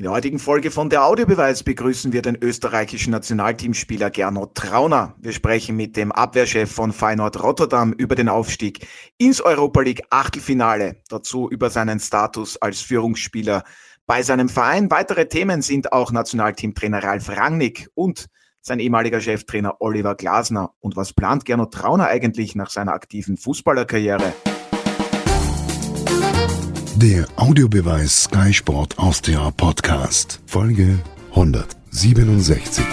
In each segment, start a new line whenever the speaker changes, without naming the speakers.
In der heutigen Folge von der Audiobeweis begrüßen wir den österreichischen Nationalteamspieler Gernot Trauner. Wir sprechen mit dem Abwehrchef von Feyenoord Rotterdam über den Aufstieg ins Europa League Achtelfinale, dazu über seinen Status als Führungsspieler bei seinem Verein. Weitere Themen sind auch Nationalteamtrainer Ralf Rangnick und sein ehemaliger Cheftrainer Oliver Glasner. Und was plant Gernot Trauner eigentlich nach seiner aktiven Fußballerkarriere?
Der Audiobeweis Sky Sport Austria Podcast, Folge 167.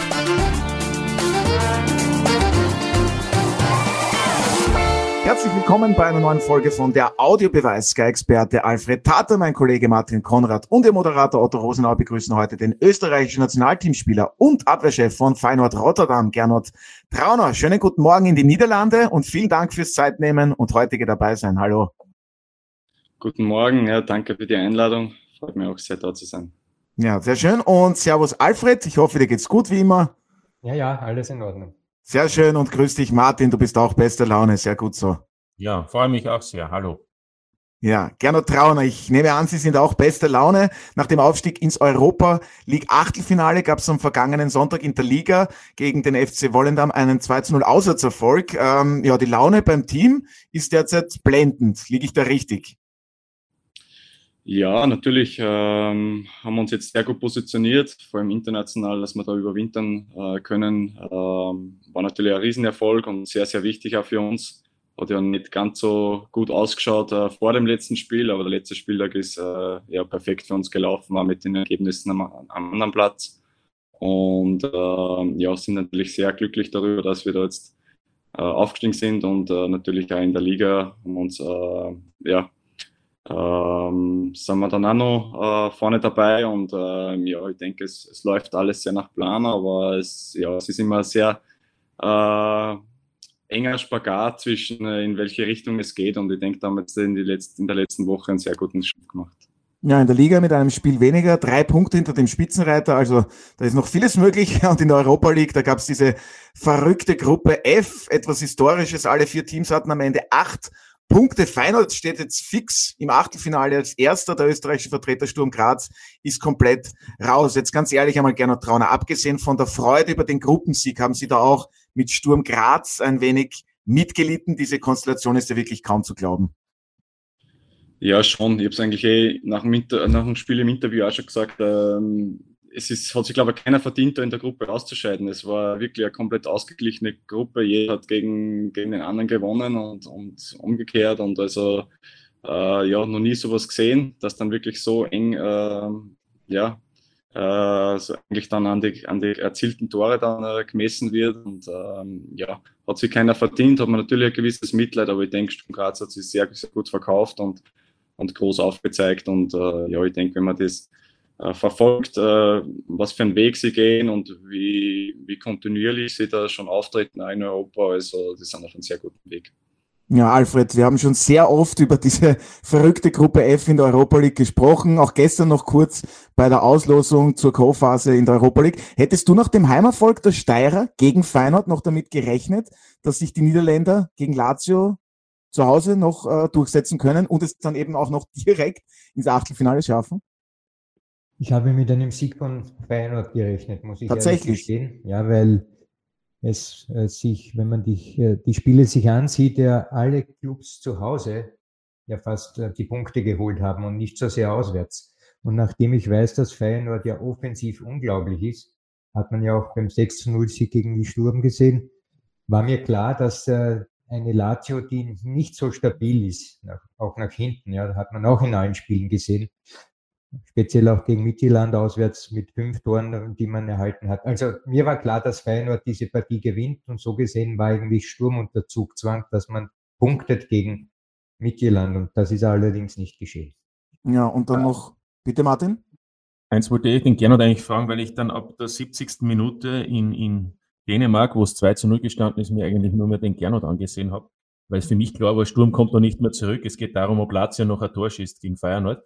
Herzlich willkommen bei einer neuen Folge von der Audiobeweis. Sky-Experte Alfred Tater, mein Kollege Martin Konrad und der Moderator Otto Rosenau begrüßen heute den österreichischen Nationalteamspieler und Abwehrchef von Feyenoord Rotterdam, Gernot Trauner. Schönen guten Morgen in die Niederlande und vielen Dank fürs Zeitnehmen und heutige dabei sein. Hallo.
Guten Morgen, ja, danke für die Einladung. Freut mich auch sehr, da zu sein.
Ja, sehr schön. Und Servus Alfred, ich hoffe, dir geht's gut wie immer.
Ja, ja, alles in Ordnung.
Sehr schön und grüß dich, Martin, du bist auch bester Laune, sehr gut so.
Ja, freue mich auch sehr. Hallo.
Ja, Gernot Trauner, ich nehme an, Sie sind auch bester Laune. Nach dem Aufstieg ins Europa League Achtelfinale gab es am vergangenen Sonntag in der Liga gegen den FC Wollendam einen 2 0 Auswärtserfolg. Ähm, ja, die Laune beim Team ist derzeit blendend. Liege ich da richtig?
Ja, natürlich ähm, haben wir uns jetzt sehr gut positioniert, vor allem international, dass wir da überwintern äh, können. Ähm, war natürlich ein Riesenerfolg und sehr, sehr wichtig auch für uns. Hat ja nicht ganz so gut ausgeschaut äh, vor dem letzten Spiel, aber der letzte Spieltag ist äh, ja perfekt für uns gelaufen, war mit den Ergebnissen am, am anderen Platz. Und ähm, ja, sind natürlich sehr glücklich darüber, dass wir da jetzt äh, aufgestiegen sind und äh, natürlich auch in der Liga haben uns äh, ja, ähm, sind wir dann auch noch äh, vorne dabei und äh, ja, ich denke, es, es läuft alles sehr nach Plan, aber es, ja, es ist immer sehr äh, enger Spagat zwischen, äh, in welche Richtung es geht und ich denke, da haben wir jetzt in, letzten, in der letzten Woche einen sehr guten Schritt gemacht.
Ja, in der Liga mit einem Spiel weniger, drei Punkte hinter dem Spitzenreiter, also da ist noch vieles möglich. Und in der Europa League, da gab es diese verrückte Gruppe F, etwas Historisches. Alle vier Teams hatten am Ende acht Punkte. Feyenoord steht jetzt fix im Achtelfinale als erster. Der österreichische Vertreter Sturm Graz ist komplett raus. Jetzt ganz ehrlich einmal Gernot Trauner, abgesehen von der Freude über den Gruppensieg, haben Sie da auch mit Sturm Graz ein wenig mitgelitten? Diese Konstellation ist ja wirklich kaum zu glauben.
Ja, schon. Ich habe es eigentlich eh nach dem, nach dem Spiel im Interview auch schon gesagt. Ähm es ist, hat sich, glaube ich, keiner verdient, da in der Gruppe auszuscheiden. Es war wirklich eine komplett ausgeglichene Gruppe. Jeder hat gegen, gegen den anderen gewonnen und, und umgekehrt. Und also, äh, ja, noch nie sowas gesehen, dass dann wirklich so eng, äh, ja, äh, so eigentlich dann an die, an die erzielten Tore dann äh, gemessen wird. Und ähm, ja, hat sich keiner verdient, hat man natürlich ein gewisses Mitleid, aber ich denke, Sturm Graz hat sich sehr, sehr gut verkauft und, und groß aufgezeigt. Und äh, ja, ich denke, wenn man das verfolgt, äh, was für einen Weg sie gehen und wie, wie kontinuierlich sie da schon auftreten in Europa. Also, die sind auf einem sehr guten Weg.
Ja, Alfred, wir haben schon sehr oft über diese verrückte Gruppe F in der Europa League gesprochen, auch gestern noch kurz bei der Auslosung zur Co-Phase in der Europa League. Hättest du nach dem Heimerfolg der Steirer gegen Feyenoord noch damit gerechnet, dass sich die Niederländer gegen Lazio zu Hause noch äh, durchsetzen können und es dann eben auch noch direkt ins Achtelfinale schaffen?
Ich habe mit einem Sieg von Feyenoord gerechnet, muss ich
Tatsächlich.
ehrlich gestehen. Ja, weil es äh, sich, wenn man die, äh, die Spiele sich ansieht, ja alle Clubs zu Hause ja fast äh, die Punkte geholt haben und nicht so sehr auswärts. Und nachdem ich weiß, dass Feyenoord ja offensiv unglaublich ist, hat man ja auch beim 6-0-Sieg gegen die Sturm gesehen, war mir klar, dass äh, eine Lazio, die nicht so stabil ist, auch nach hinten, ja, hat man auch in allen Spielen gesehen, speziell auch gegen Mittelland auswärts mit fünf Toren, die man erhalten hat. Also mir war klar, dass Feyenoord diese Partie gewinnt und so gesehen war eigentlich Sturm unter Zugzwang, dass man punktet gegen Mittelland und das ist allerdings nicht geschehen.
Ja, und dann noch, bitte Martin?
Eins wollte ich den Gernot eigentlich fragen, weil ich dann ab der 70. Minute in, in Dänemark, wo es 2 zu 0 gestanden ist, mir eigentlich nur mehr den Gernot angesehen habe weil es für mich klar war, Sturm kommt noch nicht mehr zurück. Es geht darum, ob Lazio noch ein Tor schießt gegen Feyenoord.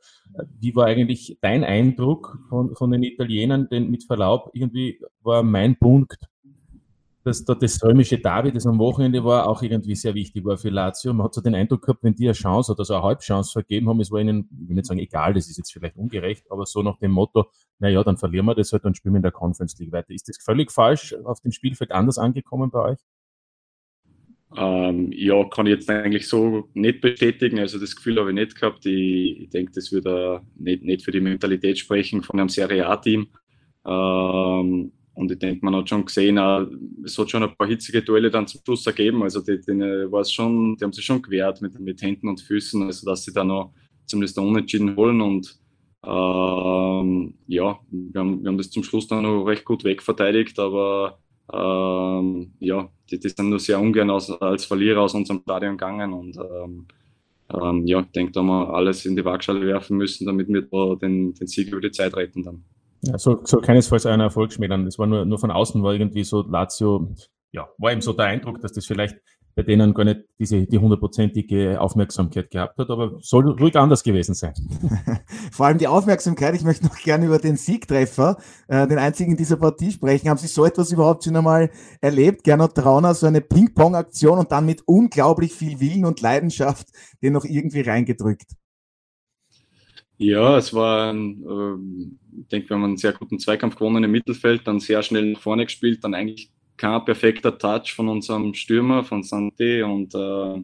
Wie war eigentlich dein Eindruck von, von den Italienern? Denn mit Verlaub, irgendwie war mein Punkt, dass da das römische Derby, das am Wochenende war, auch irgendwie sehr wichtig war für Lazio. Man hat so den Eindruck gehabt, wenn die eine Chance oder so eine Halbchance vergeben haben, es war ihnen, ich will nicht sagen egal, das ist jetzt vielleicht ungerecht, aber so nach dem Motto, naja, dann verlieren wir das halt und spielen wir in der Conference League weiter. Ist das völlig falsch auf dem Spielfeld anders angekommen bei euch?
Ähm, ja, kann ich jetzt eigentlich so nicht bestätigen. Also das Gefühl habe ich nicht gehabt. Ich, ich denke, das würde nicht, nicht für die Mentalität sprechen von einem Serie A-Team. Ähm, und ich denke, man hat schon gesehen, es hat schon ein paar hitzige Duelle dann zum Schluss ergeben. Also die, die, war schon, die haben sich schon gewehrt mit, mit Händen und Füßen, also dass sie da noch zumindest da unentschieden holen. Und ähm, ja, wir haben, wir haben das zum Schluss dann noch recht gut wegverteidigt, aber ähm, ja, die, die, sind nur sehr ungern aus, als Verlierer aus unserem Stadion gegangen und ähm, ähm, ja, ich denke, da haben wir alles in die Waagschale werfen müssen, damit wir da den, den Sieg über die Zeit retten dann.
Ja, soll, soll keinesfalls einen Erfolg schmälern. Das war nur, nur von außen, war irgendwie so Lazio, ja, war eben so der Eindruck, dass das vielleicht bei denen gar nicht diese, die hundertprozentige Aufmerksamkeit gehabt hat, aber soll ruhig anders gewesen sein.
Vor allem die Aufmerksamkeit, ich möchte noch gerne über den Siegtreffer, äh, den einzigen in dieser Partie sprechen. Haben Sie so etwas überhaupt schon einmal erlebt? Gernot Trauner, so eine Ping-Pong-Aktion und dann mit unglaublich viel Willen und Leidenschaft den noch irgendwie reingedrückt.
Ja, es war, äh, ich denke, wir haben einen sehr guten Zweikampf gewonnen im Mittelfeld, dann sehr schnell nach vorne gespielt, dann eigentlich kein perfekter Touch von unserem Stürmer, von Santé und äh,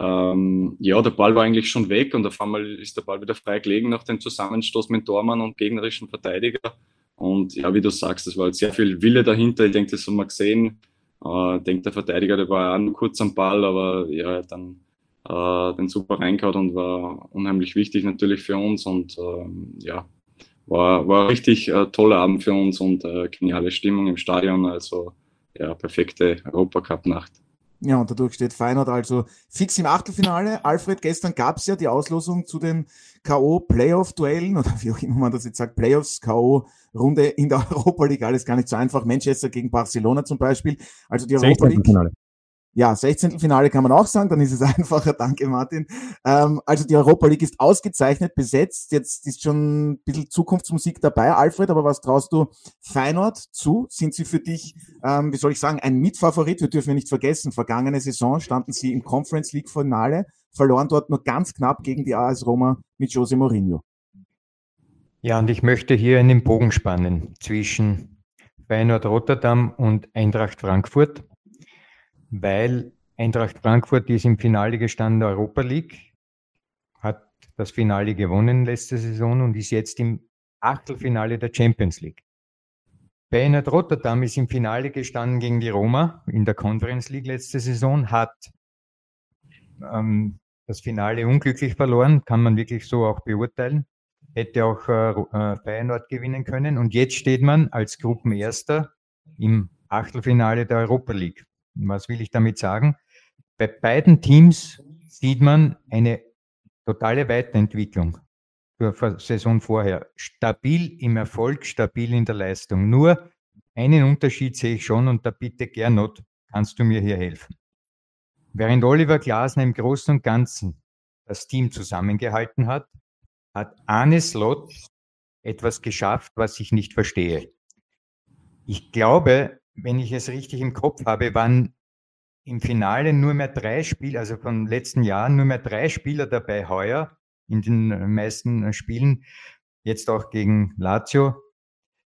ähm, ja, der Ball war eigentlich schon weg und auf einmal ist der Ball wieder frei gelegen nach dem Zusammenstoß mit Dormann und gegnerischen Verteidiger. Und ja, wie du sagst, es war halt sehr viel Wille dahinter. Ich denke, das haben wir gesehen. Äh, ich denke, der Verteidiger, der war auch nur kurz am Ball, aber ja, dann äh, den super reingehauen und war unheimlich wichtig natürlich für uns und ähm, ja, war, war richtig äh, toller Abend für uns und äh, geniale Stimmung im Stadion, also ja, perfekte Europacup-Nacht.
Ja, und dadurch steht Feyenoord also fix im Achtelfinale. Alfred, gestern gab es ja die Auslosung zu den K.O.-Playoff-Duellen oder wie auch immer man das jetzt sagt, Playoffs, K.O.-Runde in der Europa League. Alles gar nicht so einfach. Manchester gegen Barcelona zum Beispiel. Also die Europa League. Ja, 16. Finale kann man auch sagen, dann ist es einfacher. Danke, Martin. Ähm, also die Europa League ist ausgezeichnet besetzt. Jetzt ist schon ein bisschen Zukunftsmusik dabei, Alfred, aber was traust du Feyenoord zu? Sind sie für dich, ähm, wie soll ich sagen, ein Mitfavorit? Wir dürfen nicht vergessen, vergangene Saison standen sie im Conference League Finale, verloren dort nur ganz knapp gegen die AS Roma mit Jose Mourinho.
Ja, und ich möchte hier einen Bogen spannen zwischen Feyenoord Rotterdam und Eintracht Frankfurt weil Eintracht Frankfurt ist im Finale gestanden der Europa League, hat das Finale gewonnen letzte Saison und ist jetzt im Achtelfinale der Champions League. Feyenoord Rotterdam ist im Finale gestanden gegen die Roma in der Conference League letzte Saison, hat ähm, das Finale unglücklich verloren, kann man wirklich so auch beurteilen. Hätte auch äh, äh Feyenoord gewinnen können und jetzt steht man als Gruppenerster im Achtelfinale der Europa League. Was will ich damit sagen? Bei beiden Teams sieht man eine totale Weiterentwicklung zur Saison vorher. Stabil im Erfolg, stabil in der Leistung. Nur einen Unterschied sehe ich schon und da bitte Gernot, kannst du mir hier helfen. Während Oliver Glasner im Großen und Ganzen das Team zusammengehalten hat, hat Arne Slot etwas geschafft, was ich nicht verstehe. Ich glaube, wenn ich es richtig im Kopf habe, waren im Finale nur mehr drei Spieler, also von letzten Jahren nur mehr drei Spieler dabei heuer in den meisten Spielen, jetzt auch gegen Lazio,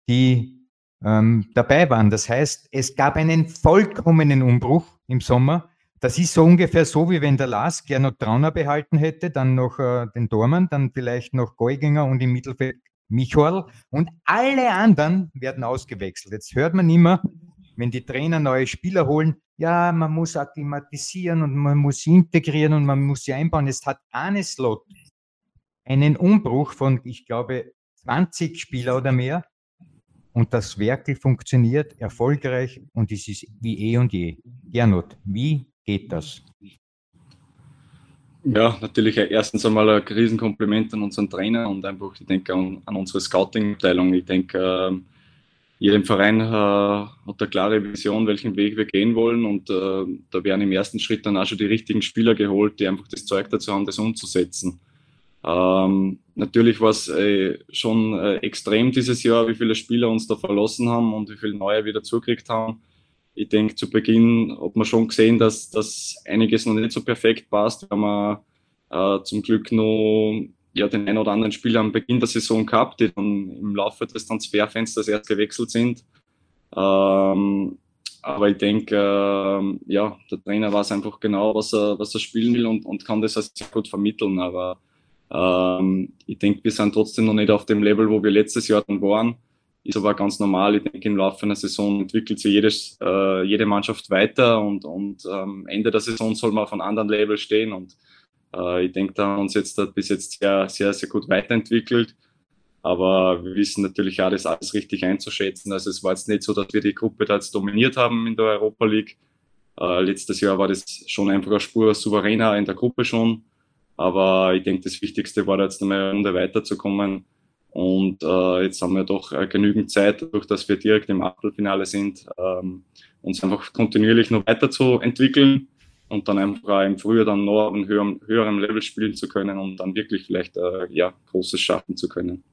die ähm, dabei waren. Das heißt, es gab einen vollkommenen Umbruch im Sommer. Das ist so ungefähr so, wie wenn der Lars Gernot Trauner behalten hätte, dann noch äh, den Dormann, dann vielleicht noch Geuginger und im Mittelfeld Michorl und alle anderen werden ausgewechselt. Jetzt hört man immer, wenn die Trainer neue Spieler holen, ja, man muss akklimatisieren und man muss sie integrieren und man muss sie einbauen. Es hat eine Slot einen Umbruch von, ich glaube, 20 Spieler oder mehr und das wirklich funktioniert erfolgreich und es ist wie eh und je. Gernot, wie geht das?
Ja, natürlich erstens einmal ein Riesenkompliment an unseren Trainer und einfach, ich denke, an, an unsere Scouting-Abteilung. Ich denke, äh, jedem Verein äh, hat eine klare Vision, welchen Weg wir gehen wollen und äh, da werden im ersten Schritt dann auch schon die richtigen Spieler geholt, die einfach das Zeug dazu haben, das umzusetzen. Ähm, natürlich war es äh, schon äh, extrem dieses Jahr, wie viele Spieler uns da verlassen haben und wie viele neue wieder zugekriegt haben. ich denke, zu Beginn hat man schon gesehen, dass, dass einiges noch nicht so perfekt passt. Wir haben äh, zum Glück noch ja, den einen oder anderen Spieler am Beginn der Saison gehabt, die dann im Laufe des Transferfensters erst gewechselt sind. Ähm, aber ich denke, äh, ja, der Trainer weiß einfach genau, was er, was er spielen will und, und kann das also sehr gut vermitteln. Aber ähm, ich denke, wir sind trotzdem noch nicht auf dem Level, wo wir letztes Jahr dann waren. Ist aber ganz normal. Ich denke, im Laufe einer Saison entwickelt sich jedes, äh, jede Mannschaft weiter und, und ähm, Ende der Saison soll man auf einem anderen Level stehen. Und ich denke, da haben wir uns jetzt bis jetzt sehr, sehr, sehr gut weiterentwickelt. Aber wir wissen natürlich auch, das alles richtig einzuschätzen. Also es war jetzt nicht so, dass wir die Gruppe da jetzt dominiert haben in der Europa League. Äh, letztes Jahr war das schon einfach eine Spur souveräner in der Gruppe schon. Aber ich denke, das Wichtigste war jetzt eine Runde weiterzukommen. Und äh, jetzt haben wir doch äh, genügend Zeit, dadurch, dass wir direkt im Achtelfinale sind, ähm, uns einfach kontinuierlich noch weiterzuentwickeln und dann einfach im Frühjahr dann noch auf einem höheren, Level spielen zu können und dann wirklich vielleicht äh, ja, Großes schaffen zu können.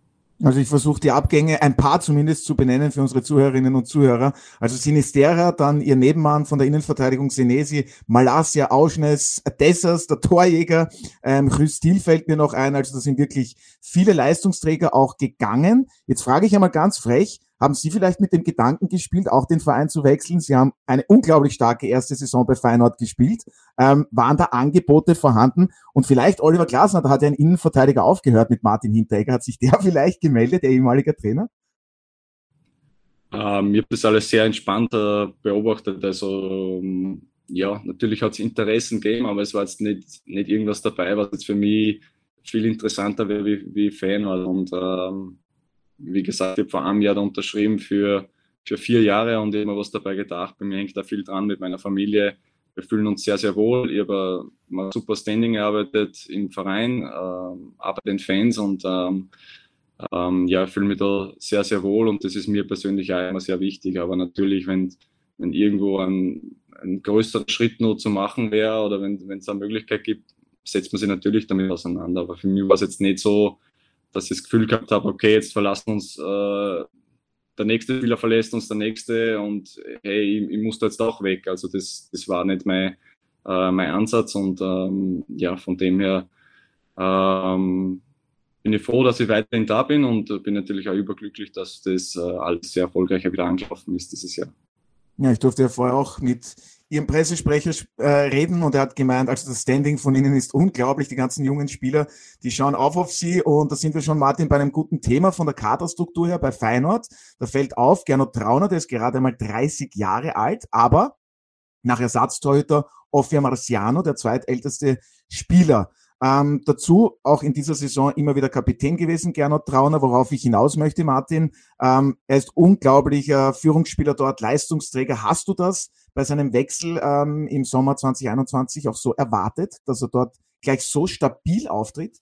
Also ich versuche die Abgänge, ein paar zumindest zu benennen für unsere Zuhörerinnen und Zuhörer. Also Sinistera, dann ihr Nebenmann von der Innenverteidigung Senesi, Malasia, Auschnes, Dessers, der Torjäger, ähm, Rüstil fällt mir noch ein. Also da sind wirklich viele Leistungsträger auch gegangen. Jetzt frage ich einmal ganz frech, haben Sie vielleicht mit dem Gedanken gespielt, auch den Verein zu wechseln? Sie haben eine unglaublich starke erste Saison bei Feyenoord gespielt. Ähm, waren da Angebote vorhanden? Und vielleicht Oliver Glasner, da hat ja ein Innenverteidiger aufgehört mit Martin Hinteregger. Hat sich der vielleicht gemeldet, der ehemalige Trainer?
Ähm, ich habe das alles sehr entspannt äh, beobachtet. Also ähm, ja, natürlich hat es Interessen gegeben, aber es war jetzt nicht, nicht irgendwas dabei, was jetzt für mich viel interessanter wäre wie, wie Feyenoord. Und ähm, wie gesagt, ich habe vor einem Jahr da unterschrieben für, für vier Jahre und immer was dabei gedacht. Bei mir hängt da viel dran mit meiner Familie. Wir fühlen uns sehr, sehr wohl. Ich habe mal super Standing gearbeitet im Verein, äh, aber den Fans und ähm, ähm, ja, ich fühle mich da sehr, sehr wohl und das ist mir persönlich auch immer sehr wichtig. Aber natürlich, wenn, wenn irgendwo ein, ein größerer Schritt nur zu machen wäre oder wenn es eine Möglichkeit gibt, setzt man sich natürlich damit auseinander. Aber für mich war es jetzt nicht so, dass ich das Gefühl gehabt habe, okay, jetzt verlassen uns, äh, der nächste Spieler verlässt uns der nächste und hey, ich, ich muss da jetzt auch weg. Also das, das war nicht mein, äh, mein Ansatz und ähm, ja, von dem her ähm, bin ich froh, dass ich weiterhin da bin und bin natürlich auch überglücklich, dass das äh, alles sehr erfolgreich wieder angelaufen ist dieses Jahr.
Ja, ich durfte ja vorher auch mit Ihrem Pressesprecher äh, reden und er hat gemeint, also das Standing von Ihnen ist unglaublich, die ganzen jungen Spieler, die schauen auf auf Sie und da sind wir schon, Martin, bei einem guten Thema von der Kaderstruktur her bei Feyenoord. Da fällt auf, Gernot Trauner, der ist gerade einmal 30 Jahre alt, aber nach Ersatztorhüter Offia Marciano, der zweitälteste Spieler. Ähm, dazu auch in dieser Saison immer wieder Kapitän gewesen, Gernot Trauner, worauf ich hinaus möchte, Martin. Ähm, er ist unglaublicher Führungsspieler dort, Leistungsträger. Hast du das bei seinem Wechsel ähm, im Sommer 2021 auch so erwartet, dass er dort gleich so stabil auftritt?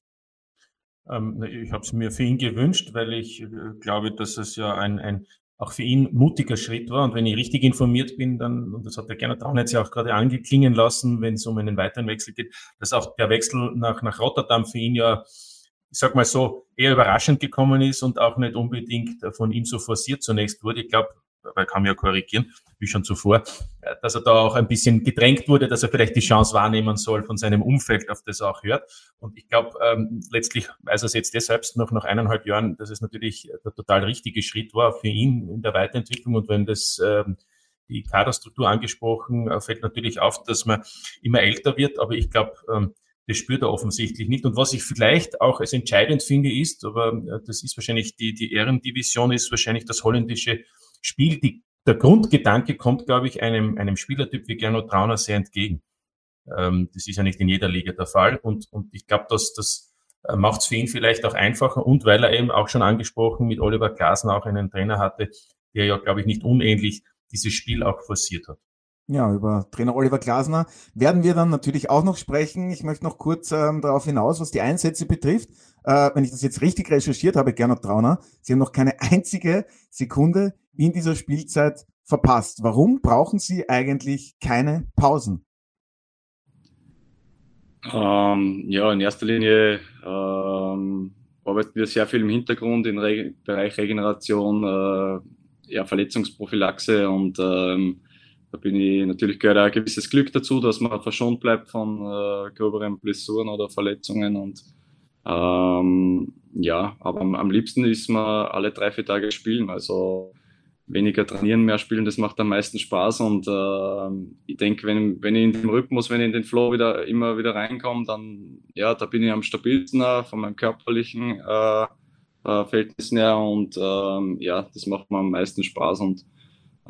Ähm, ich habe es mir für ihn gewünscht, weil ich äh, glaube, dass es ja ein, ein auch für ihn mutiger Schritt war. Und wenn ich richtig informiert bin, dann, und das hat der Gernot Traunitz ja auch gerade angeklingen lassen, wenn es um einen weiteren Wechsel geht, dass auch der Wechsel nach, nach Rotterdam für ihn ja, ich sag mal so, eher überraschend gekommen ist und auch nicht unbedingt von ihm so forciert zunächst wurde. Ich glaube, weil kann man ja korrigieren, wie schon zuvor, äh, dass er da auch ein bisschen gedrängt wurde, dass er vielleicht die Chance wahrnehmen soll von seinem Umfeld, auf das er auch hört. Und ich glaube, ähm, letztlich weiß er es jetzt deshalb noch nach eineinhalb Jahren, dass es natürlich der total richtige Schritt war für ihn in der Weiterentwicklung. Und wenn das ähm, die Kaderstruktur angesprochen, äh, fällt natürlich auf, dass man immer älter wird, aber ich glaube, ähm, das spürt er offensichtlich nicht. Und was ich vielleicht auch als entscheidend finde, ist, aber äh, das ist wahrscheinlich die, die Ehrendivision, ist wahrscheinlich das holländische Spiel. Die, der Grundgedanke kommt, glaube ich, einem, einem Spielertyp wie Gernot Trauner sehr entgegen. Ähm, das ist ja nicht in jeder Liga der Fall. Und, und ich glaube, dass das äh, macht es für ihn vielleicht auch einfacher. Und weil er eben auch schon angesprochen mit Oliver Glasner auch einen Trainer hatte, der ja, glaube ich, nicht unähnlich dieses Spiel auch forciert hat.
Ja, über Trainer Oliver Glasner werden wir dann natürlich auch noch sprechen. Ich möchte noch kurz ähm, darauf hinaus, was die Einsätze betrifft. Äh, wenn ich das jetzt richtig recherchiert habe, Gernot Trauner, Sie haben noch keine einzige Sekunde in dieser Spielzeit verpasst. Warum brauchen Sie eigentlich keine Pausen?
Ähm, ja, in erster Linie ähm, arbeiten wir sehr viel im Hintergrund im Re Bereich Regeneration, äh, ja, Verletzungsprophylaxe und ähm, da bin ich natürlich gehört ein gewisses Glück dazu, dass man verschont bleibt von äh, gröberen Blessuren oder Verletzungen und ähm, ja, aber am, am liebsten ist man alle drei, vier Tage spielen. Also weniger trainieren, mehr spielen, das macht am meisten Spaß. Und äh, ich denke, wenn, wenn ich in den Rhythmus, wenn ich in den Flow wieder immer wieder reinkomme, dann ja, da bin ich am stabilsten von meinem körperlichen äh, äh, Verhältnissen her. Und ähm, ja, das macht mir am meisten Spaß. Und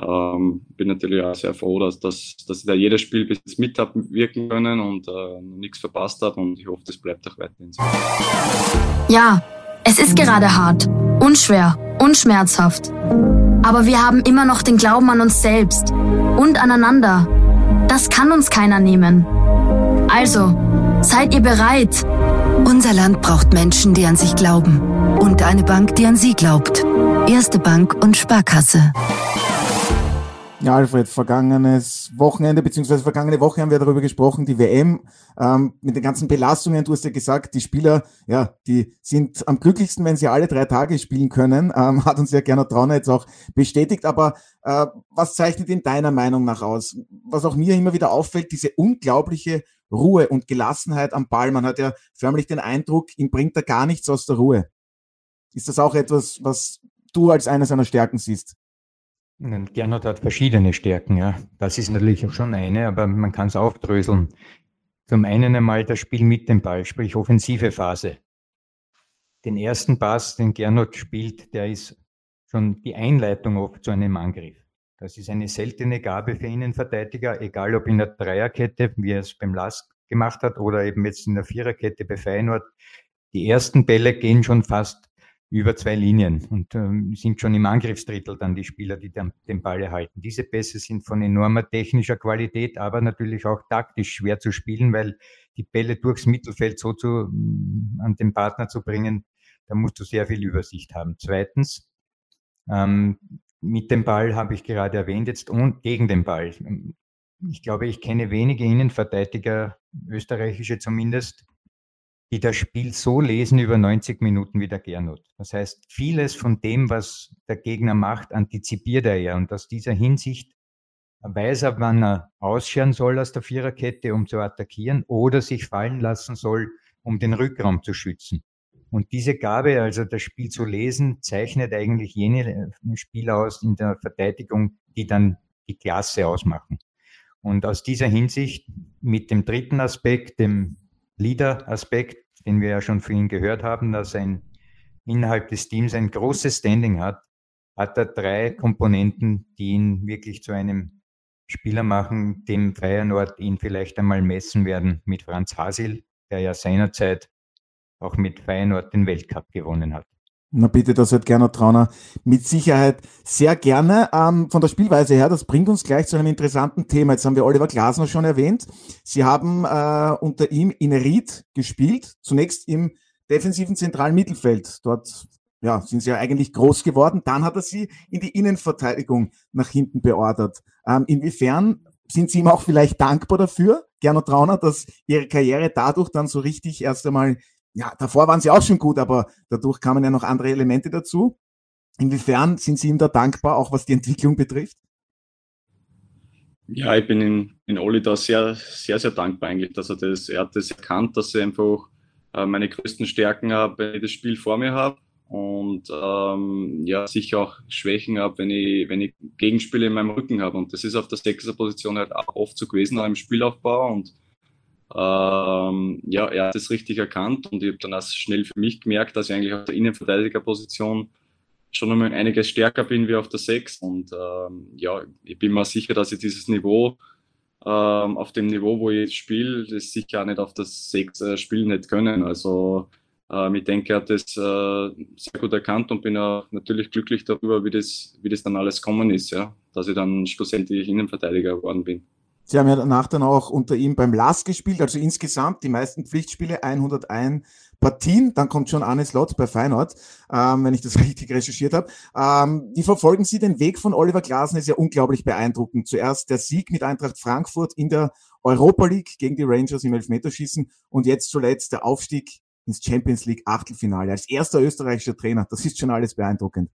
ähm, bin natürlich auch sehr froh, dass, dass, dass ich da jedes Spiel bis jetzt mit habe wirken können und äh, nichts verpasst habe. Und ich hoffe, das bleibt auch weiterhin so.
Ja, es ist gerade hart, unschwer, unschmerzhaft. Aber wir haben immer noch den Glauben an uns selbst und aneinander. Das kann uns keiner nehmen. Also, seid ihr bereit?
Unser Land braucht Menschen, die an sich glauben. Und eine Bank, die an sie glaubt. Erste Bank und Sparkasse.
Ja, Alfred, vergangenes Wochenende, beziehungsweise vergangene Woche haben wir darüber gesprochen, die WM ähm, mit den ganzen Belastungen. Du hast ja gesagt, die Spieler, ja, die sind am glücklichsten, wenn sie alle drei Tage spielen können. Ähm, hat uns ja Gernot Trauner jetzt auch bestätigt. Aber äh, was zeichnet in deiner Meinung nach aus? Was auch mir immer wieder auffällt, diese unglaubliche Ruhe und Gelassenheit am Ball. Man hat ja förmlich den Eindruck, ihm bringt er gar nichts aus der Ruhe. Ist das auch etwas, was du als eine seiner Stärken siehst?
Gernot hat verschiedene Stärken, ja. Das ist natürlich auch schon eine, aber man kann es aufdröseln. Zum einen einmal das Spiel mit dem Ball, sprich offensive Phase. Den ersten Pass, den Gernot spielt, der ist schon die Einleitung oft zu einem Angriff. Das ist eine seltene Gabe für Innenverteidiger, egal ob in der Dreierkette, wie er es beim Last gemacht hat, oder eben jetzt in der Viererkette bei Feyenoord. Die ersten Bälle gehen schon fast über zwei Linien und ähm, sind schon im Angriffsdrittel dann die Spieler, die den, den Ball erhalten. Diese Pässe sind von enormer technischer Qualität, aber natürlich auch taktisch schwer zu spielen, weil die Bälle durchs Mittelfeld so zu, mm, an den Partner zu bringen, da musst du sehr viel Übersicht haben. Zweitens, ähm, mit dem Ball habe ich gerade erwähnt jetzt und gegen den Ball. Ich glaube, ich kenne wenige Innenverteidiger, österreichische zumindest, die das Spiel so lesen über 90 Minuten wie der Gernot. Das heißt, vieles von dem, was der Gegner macht, antizipiert er ja. Und aus dieser Hinsicht weiß er, wann er ausscheren soll aus der Viererkette, um zu attackieren, oder sich fallen lassen soll, um den Rückraum zu schützen. Und diese Gabe, also das Spiel zu lesen, zeichnet eigentlich jene äh, Spieler aus in der Verteidigung, die dann die Klasse ausmachen. Und aus dieser Hinsicht mit dem dritten Aspekt, dem Leader-Aspekt, den wir ja schon für ihn gehört haben, dass er innerhalb des Teams ein großes Standing hat, hat er drei Komponenten, die ihn wirklich zu einem Spieler machen, dem Feyenoord ihn vielleicht einmal messen werden mit Franz Hasil, der ja seinerzeit auch mit Feyenoord den Weltcup gewonnen hat.
Na bitte, das hört Gernot Trauner mit Sicherheit sehr gerne. Ähm, von der Spielweise her, das bringt uns gleich zu einem interessanten Thema. Jetzt haben wir Oliver Glasner schon erwähnt. Sie haben äh, unter ihm in Ried gespielt, zunächst im defensiven zentralen Mittelfeld. Dort ja, sind sie ja eigentlich groß geworden. Dann hat er sie in die Innenverteidigung nach hinten beordert. Ähm, inwiefern sind Sie ihm auch vielleicht dankbar dafür, Gernot Trauner, dass Ihre Karriere dadurch dann so richtig erst einmal ja, davor waren sie auch schon gut, aber dadurch kamen ja noch andere Elemente dazu. Inwiefern sind Sie ihm da dankbar, auch was die Entwicklung betrifft?
Ja, ich bin in, in Oli da sehr, sehr, sehr dankbar eigentlich, dass er das, er hat das erkannt, dass er einfach äh, meine größten Stärken habe, wenn ich das Spiel vor mir habe und ähm, ja, sicher auch Schwächen habe, wenn ich, wenn ich Gegenspiele in meinem Rücken habe. Und das ist auf der Sechser-Position halt auch oft so gewesen, auch im Spielaufbau und ähm, ja, er hat es richtig erkannt und ich habe dann auch schnell für mich gemerkt, dass ich eigentlich auf der Innenverteidigerposition schon einmal einiges stärker bin wie auf der 6. Und ähm, ja, ich bin mir sicher, dass ich dieses Niveau ähm, auf dem Niveau, wo ich spiele, das sicher auch nicht auf der 6 äh, spielen nicht können. Also ähm, ich denke, er hat das äh, sehr gut erkannt und bin auch natürlich glücklich darüber, wie das, wie das dann alles kommen ist, ja, dass ich dann schlussendlich Innenverteidiger geworden bin.
Sie haben ja danach dann auch unter ihm beim LAS gespielt, also insgesamt die meisten Pflichtspiele, 101 Partien. Dann kommt schon Arne Slot bei Feyenoord, ähm, wenn ich das richtig recherchiert habe. Ähm, wie verfolgen Sie den Weg von Oliver Glasner? Ist ja unglaublich beeindruckend. Zuerst der Sieg mit Eintracht Frankfurt in der Europa League gegen die Rangers im Elfmeterschießen und jetzt zuletzt der Aufstieg ins Champions League Achtelfinale als erster österreichischer Trainer. Das ist schon alles beeindruckend.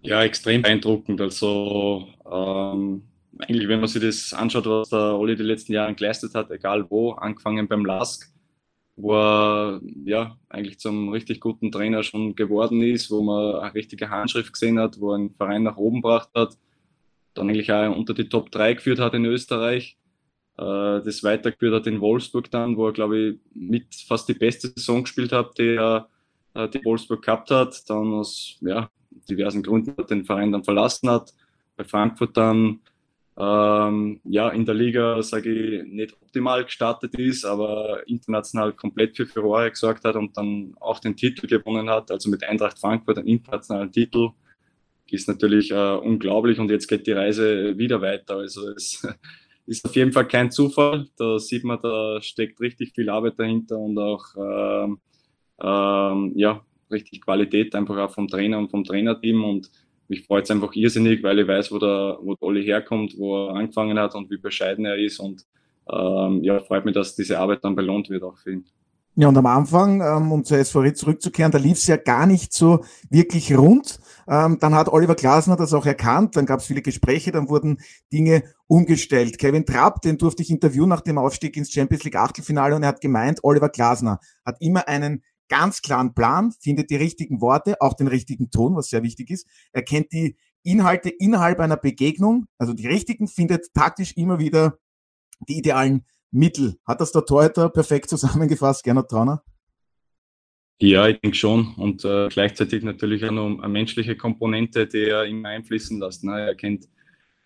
Ja, extrem beeindruckend. Also ähm eigentlich, wenn man sich das anschaut, was der Oli die letzten Jahre geleistet hat, egal wo, angefangen beim Lask, wo er ja eigentlich zum richtig guten Trainer schon geworden ist, wo man eine richtige Handschrift gesehen hat, wo er einen Verein nach oben gebracht hat, dann eigentlich auch unter die Top 3 geführt hat in Österreich, äh, das weitergeführt hat in Wolfsburg dann, wo er, glaube ich, mit fast die beste Saison gespielt hat, die er äh, die Wolfsburg gehabt hat, dann aus ja, diversen Gründen den Verein dann verlassen hat, bei Frankfurt dann ähm, ja, in der Liga, sage ich, nicht optimal gestartet ist, aber international komplett für Furore gesorgt hat und dann auch den Titel gewonnen hat, also mit Eintracht Frankfurt einen internationalen Titel, ist natürlich äh, unglaublich und jetzt geht die Reise wieder weiter. Also es ist auf jeden Fall kein Zufall. Da sieht man, da steckt richtig viel Arbeit dahinter und auch ähm, ähm, ja, richtig Qualität einfach auch vom Trainer und vom Trainerteam und mich freut es einfach irrsinnig, weil ich weiß, wo der, wo der Olli herkommt, wo er angefangen hat und wie bescheiden er ist. Und ähm, ja, freut mich, dass diese Arbeit dann belohnt wird auch für ihn.
Ja, und am Anfang, ähm, um zur SVR zurückzukehren, da lief es ja gar nicht so wirklich rund. Ähm, dann hat Oliver Glasner das auch erkannt, dann gab es viele Gespräche, dann wurden Dinge umgestellt. Kevin Trapp, den durfte ich interviewen nach dem Aufstieg ins Champions League Achtelfinale und er hat gemeint, Oliver Glasner hat immer einen ganz klaren Plan, findet die richtigen Worte, auch den richtigen Ton, was sehr wichtig ist. Er kennt die Inhalte innerhalb einer Begegnung, also die richtigen, findet taktisch immer wieder die idealen Mittel. Hat das der Torhüter perfekt zusammengefasst, Gernot Trauner?
Ja, ich denke schon. Und äh, gleichzeitig natürlich auch noch eine menschliche Komponente, die er immer einfließen lässt. Ne? Er kennt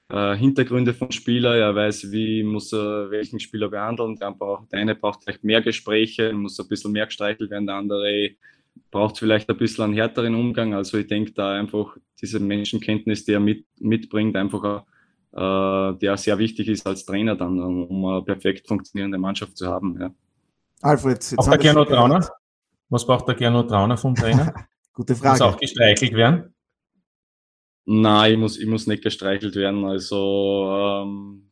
äh, Hintergründe von Spieler, er weiß, wie muss er welchen Spieler behandeln. Der, braucht, der eine braucht vielleicht mehr Gespräche, muss ein bisschen mehr gestreichelt werden, der andere braucht vielleicht ein bisschen einen härteren Umgang. Also ich denke da einfach diese Menschenkenntnis, die er mit, mitbringt, einfach äh, der sehr wichtig ist als Trainer dann, um eine perfekt funktionierende Mannschaft zu haben. Ja.
Alfred, jetzt auch der Gernot Trauner? Was braucht der Gernot Trauner vom Trainer?
Gute Frage.
Muss auch gestreichelt werden?
Nein, ich muss, ich muss nicht gestreichelt werden. Also ähm,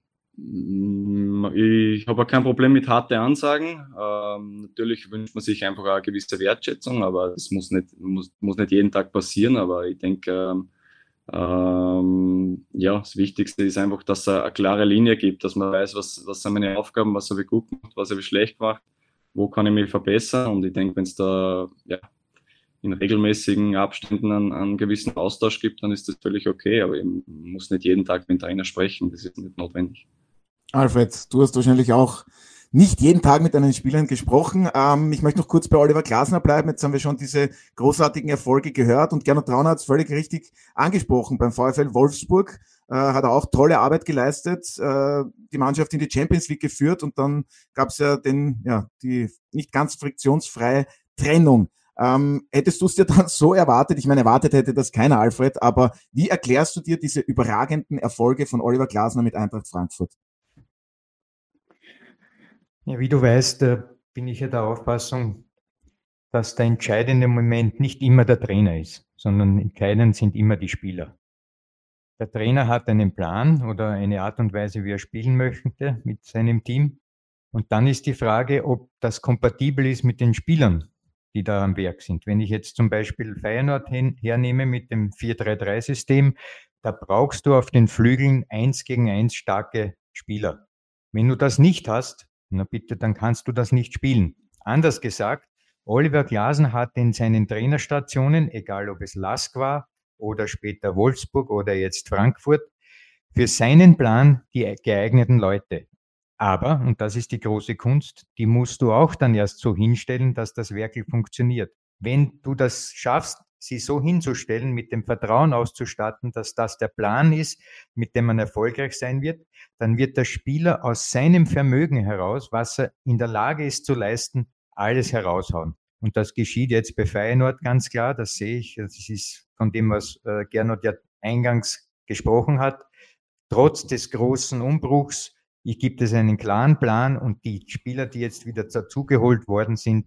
ich habe kein Problem mit harten Ansagen. Ähm, natürlich wünscht man sich einfach eine gewisse Wertschätzung, aber das muss nicht, muss, muss nicht jeden Tag passieren. Aber ich denke, ähm, ähm, ja, das Wichtigste ist einfach, dass er eine klare Linie gibt, dass man weiß, was, was sind meine Aufgaben, was habe ich gut gemacht, was habe ich schlecht gemacht, wo kann ich mich verbessern. Und ich denke, wenn es da ja, in regelmäßigen Abständen einen, einen gewissen Austausch gibt, dann ist das völlig okay. Aber ich muss nicht jeden Tag mit dem Trainer sprechen, das ist nicht notwendig.
Alfred, du hast wahrscheinlich auch nicht jeden Tag mit deinen Spielern gesprochen. Ähm, ich möchte noch kurz bei Oliver Glasner bleiben. Jetzt haben wir schon diese großartigen Erfolge gehört und Gernot Trauner hat es völlig richtig angesprochen. Beim VfL Wolfsburg äh, hat er auch tolle Arbeit geleistet, äh, die Mannschaft in die Champions League geführt und dann gab es ja den, ja, die nicht ganz friktionsfreie Trennung. Ähm, hättest du es dir dann so erwartet? Ich meine, erwartet hätte das keiner, Alfred, aber wie erklärst du dir diese überragenden Erfolge von Oliver Glasner mit Eintracht Frankfurt?
Ja, wie du weißt, äh, bin ich ja der Auffassung, dass der entscheidende Moment nicht immer der Trainer ist, sondern entscheidend sind immer die Spieler. Der Trainer hat einen Plan oder eine Art und Weise, wie er spielen möchte mit seinem Team. Und dann ist die Frage, ob das kompatibel ist mit den Spielern, die da am Werk sind. Wenn ich jetzt zum Beispiel Feyenoord hernehme mit dem 4-3-3-System, da brauchst du auf den Flügeln eins gegen eins starke Spieler. Wenn du das nicht hast, na bitte, dann kannst du das nicht spielen. Anders gesagt, Oliver Glasen hat in seinen Trainerstationen, egal ob es Lask war oder später Wolfsburg oder jetzt Frankfurt, für seinen Plan die geeigneten Leute. Aber, und das ist die große Kunst, die musst du auch dann erst so hinstellen, dass das wirklich funktioniert. Wenn du das schaffst, sie so hinzustellen, mit dem Vertrauen auszustatten, dass das der Plan ist, mit dem man erfolgreich sein wird, dann wird der Spieler aus seinem Vermögen heraus, was er in der Lage ist zu leisten, alles heraushauen. Und das geschieht jetzt bei Feyenoord ganz klar, das sehe ich, das ist von dem, was äh, Gernot ja eingangs gesprochen hat. Trotz des großen Umbruchs gibt es einen klaren Plan und die Spieler, die jetzt wieder dazugeholt worden sind,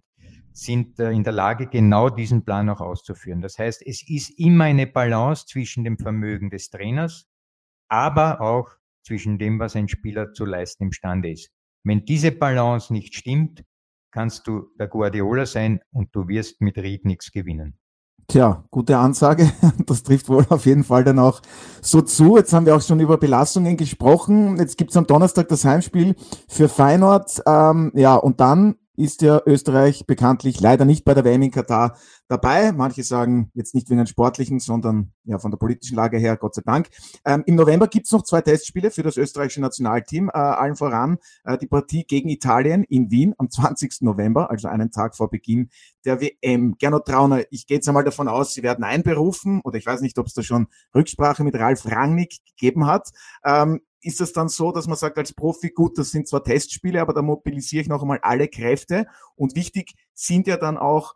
sind äh, in der Lage, genau diesen Plan auch auszuführen. Das heißt, es ist immer eine Balance zwischen dem Vermögen des Trainers, aber auch zwischen dem, was ein Spieler zu leisten imstande ist. Wenn diese Balance nicht stimmt, kannst du der Guardiola sein und du wirst mit Ried nichts gewinnen.
Tja, gute Ansage. Das trifft wohl auf jeden Fall dann auch so zu. Jetzt haben wir auch schon über Belastungen gesprochen. Jetzt gibt's am Donnerstag das Heimspiel für Feyenoord. Ähm, ja, und dann ist ja Österreich bekanntlich leider nicht bei der WM in Katar dabei. Manche sagen jetzt nicht wegen den sportlichen, sondern ja von der politischen Lage her, Gott sei Dank. Ähm, Im November gibt's noch zwei Testspiele für das österreichische Nationalteam. Äh, allen voran äh, die Partie gegen Italien in Wien am 20. November, also einen Tag vor Beginn der WM. Gernot Trauner, ich gehe jetzt einmal davon aus, Sie werden einberufen oder ich weiß nicht, ob es da schon Rücksprache mit Ralf Rangnick gegeben hat. Ähm, ist es dann so, dass man sagt als Profi, gut, das sind zwar Testspiele, aber da mobilisiere ich noch einmal alle Kräfte. Und wichtig sind ja dann auch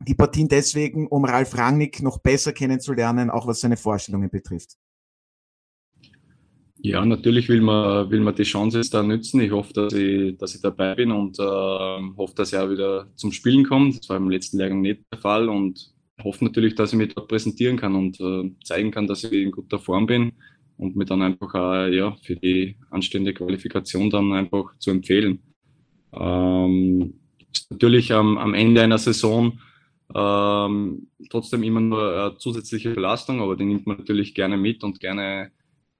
die Partien deswegen, um Ralf Rangnick noch besser kennenzulernen, auch was seine Vorstellungen betrifft.
Ja, natürlich will man, will man die Chance jetzt da nützen. Ich hoffe, dass ich, dass ich dabei bin und äh, hoffe, dass er wieder zum Spielen kommt. Das war im letzten Lehrgang nicht der Fall und hoffe natürlich, dass ich mich dort präsentieren kann und äh, zeigen kann, dass ich in guter Form bin und mir dann einfach auch, ja, für die anstehende Qualifikation dann einfach zu empfehlen. Ähm, natürlich am, am Ende einer Saison ähm, trotzdem immer nur eine zusätzliche Belastung, aber die nimmt man natürlich gerne mit und gerne,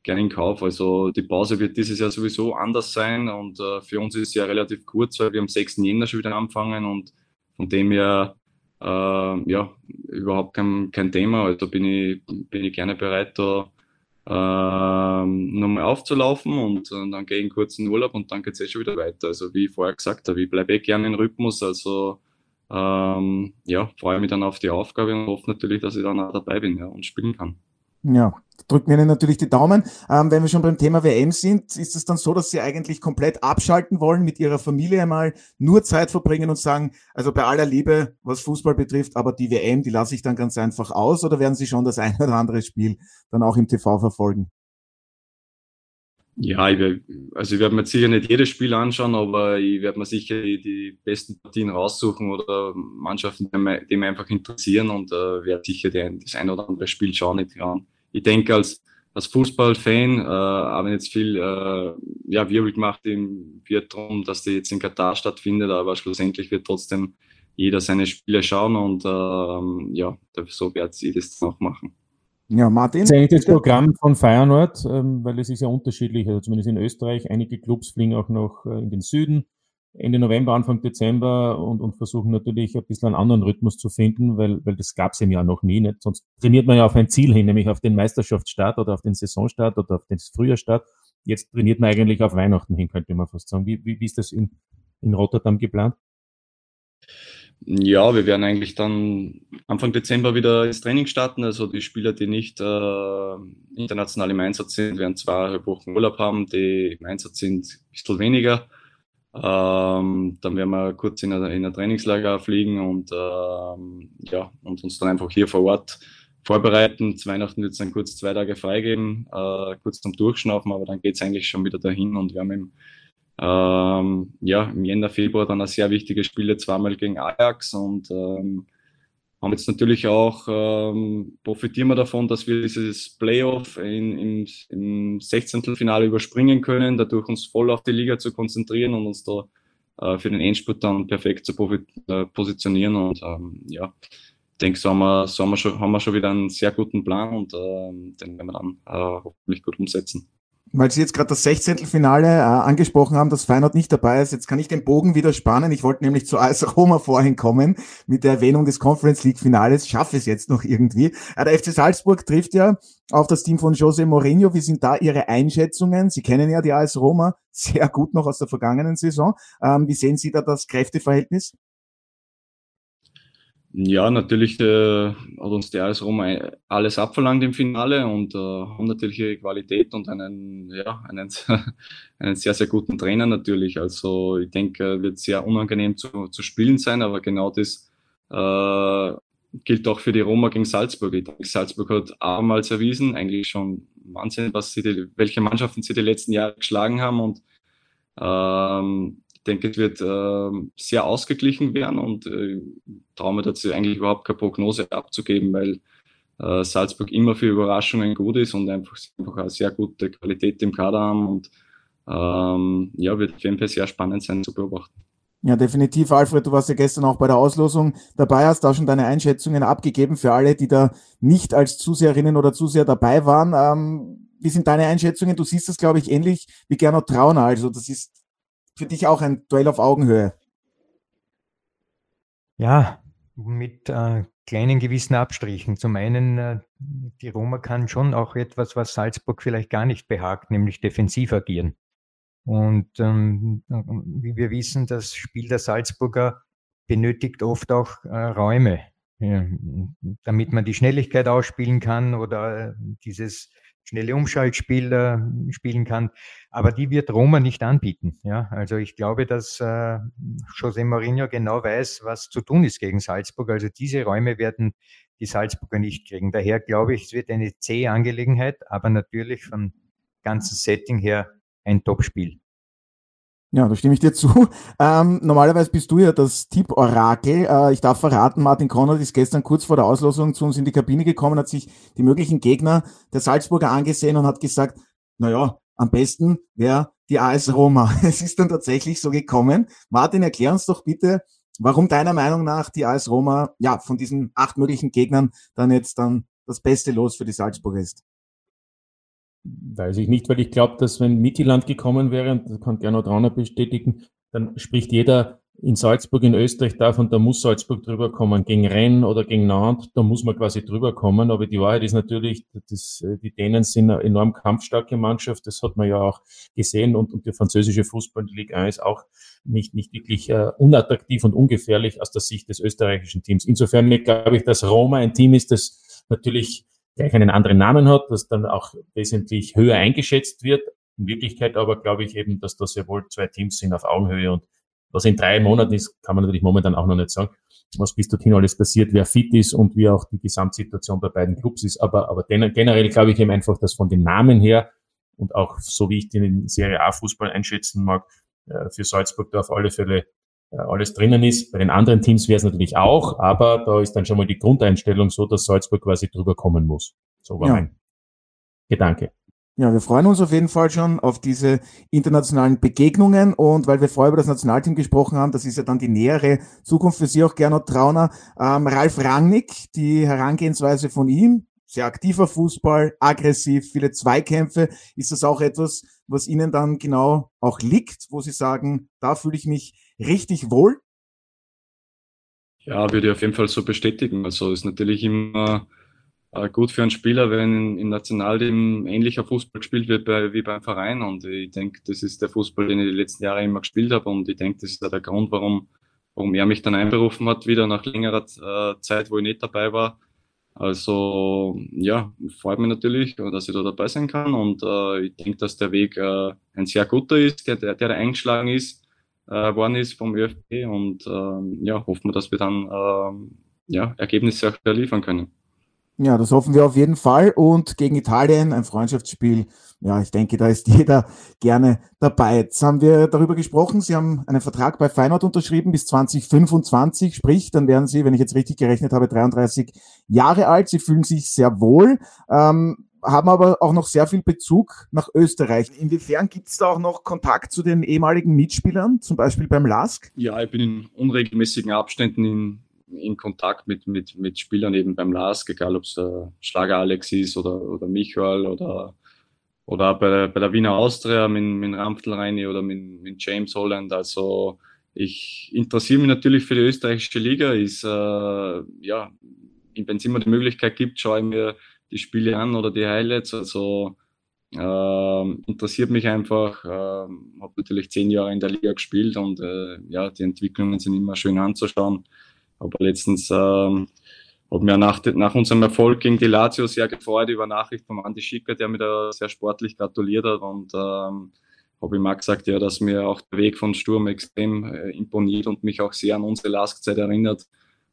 gerne in Kauf. Also die Pause wird dieses Jahr sowieso anders sein und äh, für uns ist es ja relativ kurz, weil wir am 6. Jänner schon wieder anfangen und von dem her äh, ja, überhaupt kein, kein Thema. Also bin ich, bin ich gerne bereit, da ähm, nochmal aufzulaufen und, und dann gehe ich in kurzen Urlaub und dann geht es eh schon wieder weiter. Also wie ich vorher gesagt habe, ich bleibe eh gerne im Rhythmus, also ähm, ja, freue mich dann auf die Aufgabe und hoffe natürlich, dass ich dann auch dabei bin ja, und spielen kann.
Ja, drücken wir Ihnen natürlich die Daumen. Ähm, wenn wir schon beim Thema WM sind, ist es dann so, dass Sie eigentlich komplett abschalten wollen, mit Ihrer Familie einmal nur Zeit verbringen und sagen, also bei aller Liebe, was Fußball betrifft, aber die WM, die lasse ich dann ganz einfach aus oder werden Sie schon das eine oder andere Spiel dann auch im TV verfolgen?
Ja, ich werde, also ich werde mir sicher nicht jedes Spiel anschauen, aber ich werde mir sicher die, die besten Partien raussuchen oder Mannschaften, die mich, einfach interessieren und äh, werde sicher die, das ein oder andere Spiel schauen. Ich denke, als, als Fußballfan äh, haben jetzt viel äh, ja, Wirbel gemacht im darum, dass die jetzt in Katar stattfindet, aber schlussendlich wird trotzdem jeder seine Spiele schauen und äh, ja, so werde ich das auch machen.
Ja, Martin. Das ist eigentlich das Programm von Feyenoord, ähm, weil es ist ja unterschiedlich, also zumindest in Österreich. Einige Clubs fliegen auch noch äh, in den Süden, Ende November, Anfang Dezember und, und versuchen natürlich ein bisschen einen anderen Rhythmus zu finden, weil, weil das gab es im Jahr noch nie. Nicht? Sonst trainiert man ja auf ein Ziel hin, nämlich auf den Meisterschaftsstart oder auf den Saisonstart oder auf den Frühjahrstart. Jetzt trainiert man eigentlich auf Weihnachten hin, könnte man fast sagen. Wie, wie, wie ist das in, in Rotterdam geplant?
Ja, wir werden eigentlich dann Anfang Dezember wieder ins Training starten. Also die Spieler, die nicht äh, international im Einsatz sind, werden zweieinhalb Wochen Urlaub haben, die im Einsatz sind, ein bisschen weniger. Ähm, dann werden wir kurz in ein, in ein Trainingslager fliegen und, ähm, ja, und uns dann einfach hier vor Ort vorbereiten. Zu Weihnachten wird es dann kurz zwei Tage freigeben, äh, kurz zum Durchschnaufen, aber dann geht es eigentlich schon wieder dahin und wir haben im ähm, ja, im Jänner, Februar dann ein sehr wichtiges Spiel, zweimal gegen Ajax und ähm, haben jetzt natürlich auch, ähm, profitieren wir davon, dass wir dieses Playoff in, im, im 16. Finale überspringen können, dadurch uns voll auf die Liga zu konzentrieren und uns da äh, für den Endspurt dann perfekt zu äh, positionieren und ähm, ja, ich denke, so haben wir, so haben wir, schon, haben wir schon wieder einen sehr guten Plan und ähm, den werden wir dann äh, hoffentlich gut umsetzen
weil Sie jetzt gerade das 16. Finale äh, angesprochen haben, dass Feyenoord nicht dabei ist. Jetzt kann ich den Bogen wieder spannen. Ich wollte nämlich zu AS Roma vorhin kommen mit der Erwähnung des Conference League Finales. Schaffe es jetzt noch irgendwie. Äh, der FC Salzburg trifft ja auf das Team von Jose Mourinho. Wie sind da Ihre Einschätzungen? Sie kennen ja die AS Roma sehr gut noch aus der vergangenen Saison. Ähm, wie sehen Sie da das Kräfteverhältnis?
Ja, natürlich äh, hat uns der AS Rom alles abverlangt im Finale und äh, haben natürlich ihre Qualität und einen, ja, einen, einen sehr, sehr guten Trainer natürlich. Also ich denke, wird sehr unangenehm zu, zu spielen sein, aber genau das äh, gilt auch für die Roma gegen Salzburg. Ich denke, Salzburg hat abermals erwiesen, eigentlich schon Wahnsinn, was sie die, welche Mannschaften sie die letzten Jahre geschlagen haben und ähm, ich denke, es wird äh, sehr ausgeglichen werden und äh, traue mir dazu eigentlich überhaupt keine Prognose abzugeben, weil äh, Salzburg immer für Überraschungen gut ist und einfach, einfach eine sehr gute Qualität im Kader haben und ähm, ja, wird auf jeden Fall sehr spannend sein zu beobachten.
Ja, definitiv, Alfred. Du warst ja gestern auch bei der Auslosung dabei, hast da schon deine Einschätzungen abgegeben für alle, die da nicht als Zuseherinnen oder Zuseher dabei waren. Ähm, wie sind deine Einschätzungen? Du siehst das, glaube ich, ähnlich wie Gernot Trauner. Also das ist für dich auch ein Duell auf Augenhöhe.
Ja, mit äh, kleinen gewissen Abstrichen. Zum einen, äh, die Roma kann schon auch etwas, was Salzburg vielleicht gar nicht behagt, nämlich defensiv agieren. Und ähm, wie wir wissen, das Spiel der Salzburger benötigt oft auch äh, Räume, ja, damit man die Schnelligkeit ausspielen kann oder dieses schnelle Umschaltspiel äh, spielen kann. Aber die wird Roma nicht anbieten. Ja, also ich glaube, dass äh, José Mourinho genau weiß, was zu tun ist gegen Salzburg. Also diese Räume werden die Salzburger nicht kriegen. Daher glaube ich, es wird eine zähe Angelegenheit, aber natürlich vom ganzen Setting her ein Top-Spiel.
Ja, da stimme ich dir zu. Ähm, normalerweise bist du ja das Tipp-Orakel. Äh, ich darf verraten, Martin Konrad ist gestern kurz vor der Auslosung zu uns in die Kabine gekommen, hat sich die möglichen Gegner der Salzburger angesehen und hat gesagt, naja, am besten wäre die AS Roma. Es ist dann tatsächlich so gekommen. Martin, erklär uns doch bitte, warum deiner Meinung nach die AS Roma, ja, von diesen acht möglichen Gegnern dann jetzt dann das beste Los für die Salzburger ist.
Weiß ich nicht, weil ich glaube, dass wenn Mittelland gekommen wäre, und das kann Gernot Rauner bestätigen, dann spricht jeder in Salzburg, in Österreich davon, da muss Salzburg drüber kommen. Gegen Rennes oder gegen Nantes, da muss man quasi drüber kommen. Aber die Wahrheit ist natürlich, das, die Dänen sind eine enorm kampfstarke Mannschaft. Das hat man ja auch gesehen. Und, und der französische Fußball, die Ligue 1, auch nicht, nicht wirklich uh, unattraktiv und ungefährlich aus der Sicht des österreichischen Teams. Insofern glaube ich, dass Roma ein Team ist, das natürlich gleich einen anderen Namen hat, das dann auch wesentlich höher eingeschätzt wird. In Wirklichkeit aber glaube ich eben, dass das ja wohl zwei Teams sind auf Augenhöhe und was in drei Monaten ist, kann man natürlich momentan auch noch nicht sagen, was bis dorthin alles passiert, wer fit ist und wie auch die Gesamtsituation bei beiden Clubs ist. Aber, aber generell glaube ich eben einfach, dass von den Namen her und auch so wie ich den Serie A Fußball einschätzen mag, äh, für Salzburg da auf alle Fälle alles drinnen ist. Bei den anderen Teams wäre es natürlich auch, aber da ist dann schon mal die Grundeinstellung so, dass Salzburg quasi drüber kommen muss. So war ja. mein Gedanke.
Ja, wir freuen uns auf jeden Fall schon auf diese internationalen Begegnungen und weil wir vorher über das Nationalteam gesprochen haben, das ist ja dann die nähere Zukunft für Sie auch, Gernot Trauner. Ähm, Ralf Rangnick, die Herangehensweise von ihm, sehr aktiver Fußball, aggressiv, viele Zweikämpfe. Ist das auch etwas, was Ihnen dann genau auch liegt, wo Sie sagen, da fühle ich mich richtig wohl?
Ja, würde ich auf jeden Fall so bestätigen. Also ist natürlich immer äh, gut für einen Spieler, wenn im Nationalteam ähnlicher Fußball gespielt wird bei, wie beim Verein. Und ich denke, das ist der Fußball, den ich die letzten Jahre immer gespielt habe. Und ich denke, das ist auch der Grund, warum, warum er mich dann einberufen hat, wieder nach längerer äh, Zeit, wo ich nicht dabei war. Also ja, freut mich natürlich, dass ich da dabei sein kann. Und äh, ich denke, dass der Weg äh, ein sehr guter ist, der, der, der eingeschlagen ist äh, worden ist vom ÖFB und ähm, ja, hoffen wir, dass wir dann ähm, ja, Ergebnisse auch liefern können.
Ja, das hoffen wir auf jeden Fall. Und gegen Italien ein Freundschaftsspiel. Ja, ich denke, da ist jeder gerne dabei. Jetzt haben wir darüber gesprochen. Sie haben einen Vertrag bei Feyenoord unterschrieben bis 2025. Sprich, dann werden Sie, wenn ich jetzt richtig gerechnet habe, 33 Jahre alt. Sie fühlen sich sehr wohl. Ähm, haben aber auch noch sehr viel Bezug nach Österreich. Inwiefern gibt es da auch noch Kontakt zu den ehemaligen Mitspielern, zum Beispiel beim LASK?
Ja, ich bin in unregelmäßigen Abständen in, in Kontakt mit, mit, mit Spielern eben beim LASK, egal ob es der Schlager Alex ist oder, oder Michael oder, oder bei, der, bei der Wiener Austria mit, mit Ramftl Reini oder mit, mit James Holland. Also ich interessiere mich natürlich für die österreichische Liga. Ist, äh, ja, wenn es immer die Möglichkeit gibt, schaue ich mir die Spiele an oder die Highlights. Also äh, interessiert mich einfach. Äh, habe natürlich zehn Jahre in der Liga gespielt und äh, ja, die Entwicklungen sind immer schön anzuschauen. Aber letztens äh, habe mir nach, nach unserem Erfolg gegen die Lazio sehr gefreut über Nachricht von Andi Schicker, der mir da sehr sportlich gratuliert hat und ähm, habe ich mal gesagt, ja, dass mir auch der Weg von Sturm extrem äh, imponiert und mich auch sehr an unsere Laskzeit erinnert.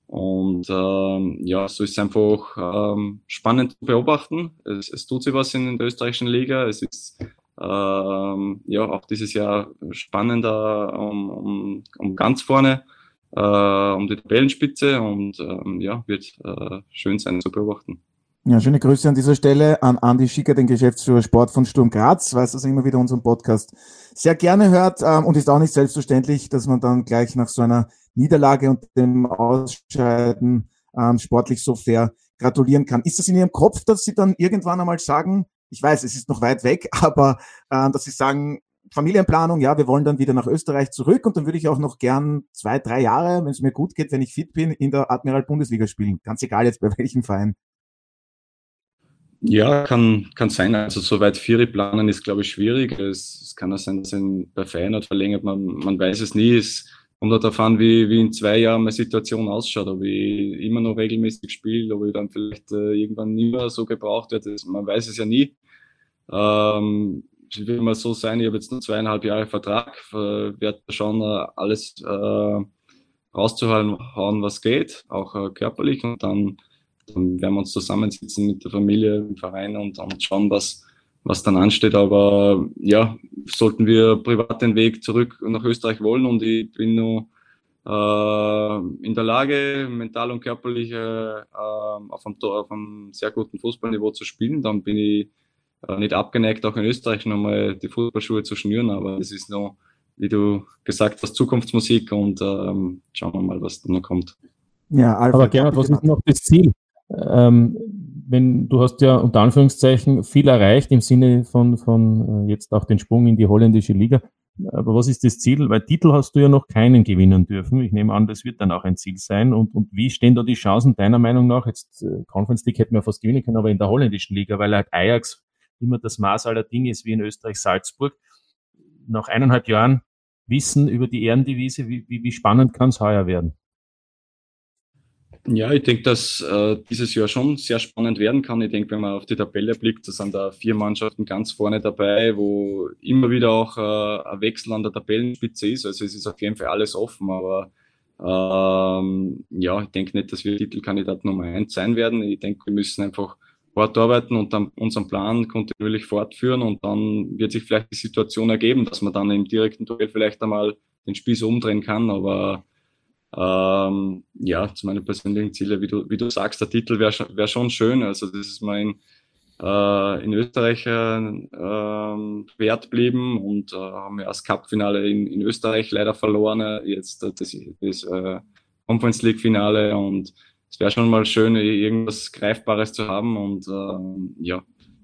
Und ähm, ja, so ist es einfach ähm, spannend zu beobachten. Es, es tut sich was in der österreichischen Liga. Es ist ähm, ja auch dieses Jahr spannender um, um, um ganz vorne, äh, um die Tabellenspitze und ähm, ja, wird äh, schön sein zu beobachten.
Ja, schöne Grüße an dieser Stelle an Andi Schicker, den Geschäftsführer Sport von Sturm Graz. Weiß, dass er immer wieder unseren Podcast sehr gerne hört ähm, und ist auch nicht selbstverständlich, dass man dann gleich nach so einer Niederlage und dem Ausscheiden ähm, sportlich so fair gratulieren kann. Ist das in Ihrem Kopf, dass Sie dann irgendwann einmal sagen, ich weiß, es ist noch weit weg, aber äh, dass Sie sagen, Familienplanung, ja, wir wollen dann wieder nach Österreich zurück und dann würde ich auch noch gern zwei, drei Jahre, wenn es mir gut geht, wenn ich fit bin, in der Admiral Bundesliga spielen. Ganz egal jetzt bei welchem Verein.
Ja, kann, kann sein. Also soweit Vieri planen ist, glaube ich, schwierig. Es, es kann auch sein, dass ein bei Feyenoord verlängert. Man, man weiß es nie. Es kommt auch darauf an, wie, wie in zwei Jahren meine Situation ausschaut. Ob ich immer noch regelmäßig spiele, ob ich dann vielleicht äh, irgendwann nie mehr so gebraucht werde. Man weiß es ja nie. Ähm, es wird mal so sein, ich habe jetzt nur zweieinhalb Jahre Vertrag, äh, werde schon äh, alles äh, rauszuhauen, was geht, auch äh, körperlich und dann dann werden wir uns zusammensitzen mit der Familie, im Verein und, und schauen, was, was dann ansteht. Aber ja, sollten wir privat den Weg zurück nach Österreich wollen und ich bin nur äh, in der Lage, mental und körperlich äh, auf, einem, auf einem sehr guten Fußballniveau zu spielen, dann bin ich äh, nicht abgeneigt, auch in Österreich nochmal die Fußballschuhe zu schnüren. Aber es ist noch, wie du gesagt hast, Zukunftsmusik und ähm, schauen wir mal, was dann noch kommt.
Ja, Alfred, aber Gerhard, was ist noch das Ziel? ähm, wenn du hast ja unter Anführungszeichen viel erreicht im Sinne von, von äh, jetzt auch den Sprung in die holländische Liga. Aber was ist das Ziel? Weil Titel hast du ja noch keinen gewinnen dürfen. Ich nehme an, das wird dann auch ein Ziel sein. Und, und wie stehen da die Chancen deiner Meinung nach? Jetzt äh, Conference League hätten wir fast gewinnen können, aber in der holländischen Liga, weil halt Ajax immer das Maß aller Dinge ist wie in Österreich Salzburg. Nach eineinhalb Jahren Wissen über die Ehrendivise, wie, wie, wie spannend kann es heuer werden?
Ja, ich denke, dass äh, dieses Jahr schon sehr spannend werden kann. Ich denke, wenn man auf die Tabelle blickt, da sind da vier Mannschaften ganz vorne dabei, wo immer wieder auch äh, ein Wechsel an der Tabellenspitze ist. Also es ist auf jeden Fall alles offen, aber ähm, ja, ich denke nicht, dass wir Titelkandidat Nummer eins sein werden. Ich denke, wir müssen einfach hart arbeiten und dann unseren Plan kontinuierlich fortführen und dann wird sich vielleicht die Situation ergeben, dass man dann im direkten Duell vielleicht einmal den Spieß umdrehen kann, aber ähm, ja, zu meinen persönlichen Zielen, wie du, wie du sagst, der Titel wäre wär schon schön. Also das ist mein äh, in Österreich äh, wert geblieben und äh, haben ja das Cup-Finale in, in Österreich leider verloren. Jetzt äh, das, das äh, Conference League-Finale und es wäre schon mal schön, irgendwas Greifbares zu haben und äh, ja,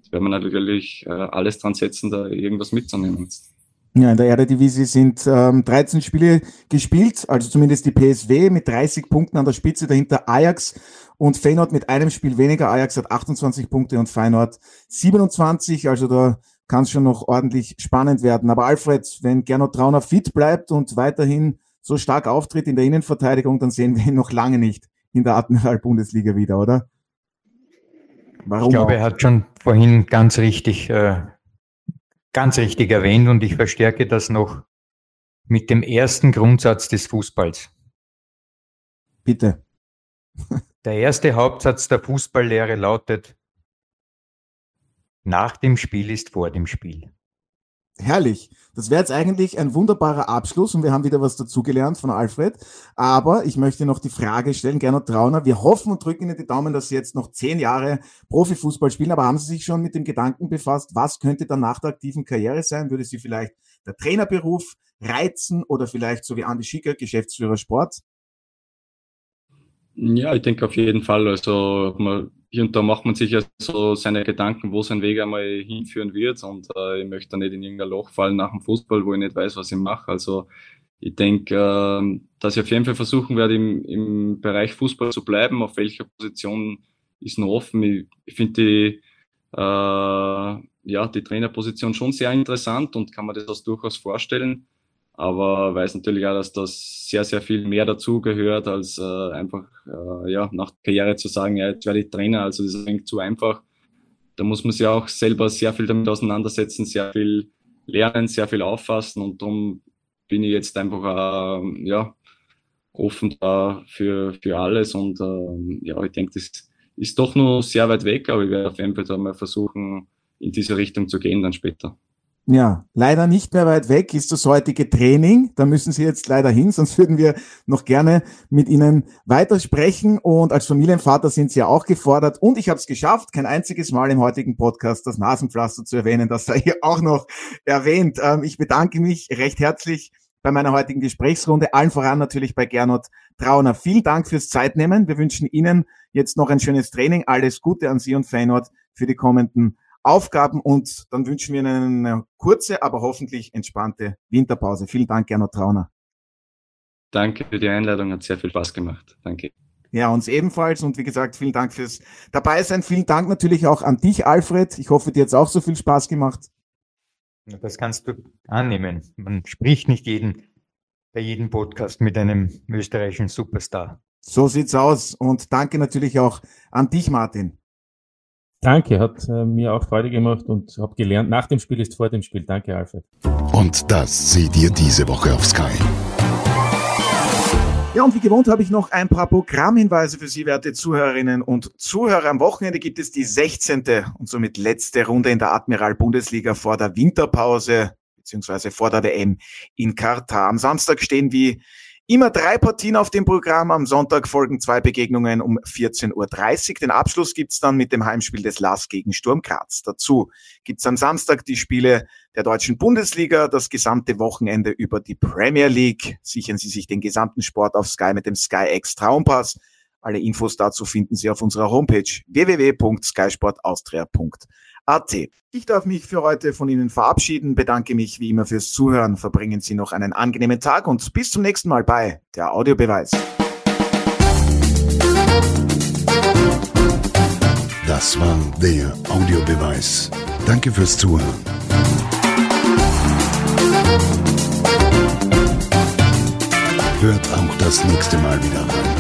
da werden wir natürlich äh, alles dran setzen, da irgendwas mitzunehmen jetzt.
Ja, in der Eredivisie sind ähm, 13 Spiele gespielt, also zumindest die PSW mit 30 Punkten an der Spitze, dahinter Ajax und Feyenoord mit einem Spiel weniger. Ajax hat 28 Punkte und Feyenoord 27, also da kann es schon noch ordentlich spannend werden. Aber Alfred, wenn Gernot Trauner fit bleibt und weiterhin so stark auftritt in der Innenverteidigung, dann sehen wir ihn noch lange nicht in der Admiral-Bundesliga wieder, oder?
Warum? Ich glaube, auch? er hat schon vorhin ganz richtig äh, Ganz richtig erwähnt und ich verstärke das noch mit dem ersten Grundsatz des Fußballs.
Bitte.
Der erste Hauptsatz der Fußballlehre lautet, nach dem Spiel ist vor dem Spiel.
Herrlich. Das wäre jetzt eigentlich ein wunderbarer Abschluss und wir haben wieder was dazugelernt von Alfred. Aber ich möchte noch die Frage stellen, Gernot Trauner. Wir hoffen und drücken Ihnen die Daumen, dass Sie jetzt noch zehn Jahre Profifußball spielen. Aber haben Sie sich schon mit dem Gedanken befasst, was könnte dann nach der aktiven Karriere sein? Würde Sie vielleicht der Trainerberuf reizen oder vielleicht so wie Andi Schicker, Geschäftsführer Sport?
Ja, ich denke auf jeden Fall. Also man und da macht man sich ja so seine Gedanken, wo sein Weg einmal hinführen wird. Und äh, ich möchte da nicht in irgendein Loch fallen nach dem Fußball, wo ich nicht weiß, was ich mache. Also ich denke, äh, dass ich auf jeden Fall versuchen werde, im, im Bereich Fußball zu bleiben. Auf welcher Position ist noch offen. Ich, ich finde die, äh, ja, die Trainerposition schon sehr interessant und kann mir das durchaus vorstellen aber weiß natürlich auch, dass das sehr, sehr viel mehr dazu gehört, als äh, einfach äh, ja, nach Karriere zu sagen, ja, jetzt werde ich Trainer. Also das ist zu einfach. Da muss man sich auch selber sehr viel damit auseinandersetzen, sehr viel lernen, sehr viel auffassen und darum bin ich jetzt einfach äh, ja, offen da für, für alles und äh, ja, ich denke, das ist doch nur sehr weit weg, aber ich werde auf jeden Fall da mal versuchen, in diese Richtung zu gehen dann später.
Ja, leider nicht mehr weit weg ist das heutige Training. Da müssen Sie jetzt leider hin, sonst würden wir noch gerne mit Ihnen weitersprechen. Und als Familienvater sind Sie ja auch gefordert. Und ich habe es geschafft, kein einziges Mal im heutigen Podcast das Nasenpflaster zu erwähnen. Das sei hier auch noch erwähnt. Ähm, ich bedanke mich recht herzlich bei meiner heutigen Gesprächsrunde. Allen voran natürlich bei Gernot Trauner. Vielen Dank fürs Zeitnehmen. Wir wünschen Ihnen jetzt noch ein schönes Training. Alles Gute an Sie und Feyenoord für die kommenden Aufgaben und dann wünschen wir Ihnen eine kurze, aber hoffentlich entspannte Winterpause. Vielen Dank, Gernot Trauner.
Danke für die Einladung, hat sehr viel Spaß gemacht. Danke.
Ja, uns ebenfalls und wie gesagt, vielen Dank fürs Dabeisein. Vielen Dank natürlich auch an dich, Alfred. Ich hoffe, dir hat es auch so viel Spaß gemacht.
Das kannst du annehmen. Man spricht nicht jeden, bei jedem Podcast mit einem österreichischen Superstar.
So sieht's aus und danke natürlich auch an dich, Martin.
Danke, hat äh, mir auch Freude gemacht und habe gelernt, nach dem Spiel ist vor dem Spiel. Danke, Alfred.
Und das seht ihr diese Woche auf Sky.
Ja, und wie gewohnt habe ich noch ein paar Programmhinweise für Sie, werte Zuhörerinnen und Zuhörer. Am Wochenende gibt es die 16. und somit letzte Runde in der Admiral Bundesliga vor der Winterpause beziehungsweise vor der WM in Katar. Am Samstag stehen wie Immer drei Partien auf dem Programm. Am Sonntag folgen zwei Begegnungen um 14.30 Uhr. Den Abschluss gibt's dann mit dem Heimspiel des LAS gegen Sturm Graz. Dazu gibt's am Samstag die Spiele der deutschen Bundesliga, das gesamte Wochenende über die Premier League. Sichern Sie sich den gesamten Sport auf Sky mit dem Sky X Traumpass. Alle Infos dazu finden Sie auf unserer Homepage www.skysportaustria.at. AT. Ich darf mich für heute von Ihnen verabschieden, bedanke mich wie immer fürs Zuhören, verbringen Sie noch einen angenehmen Tag und bis zum nächsten Mal bei der Audiobeweis.
Das war der Audiobeweis. Danke fürs Zuhören. Hört auch das nächste Mal wieder rein.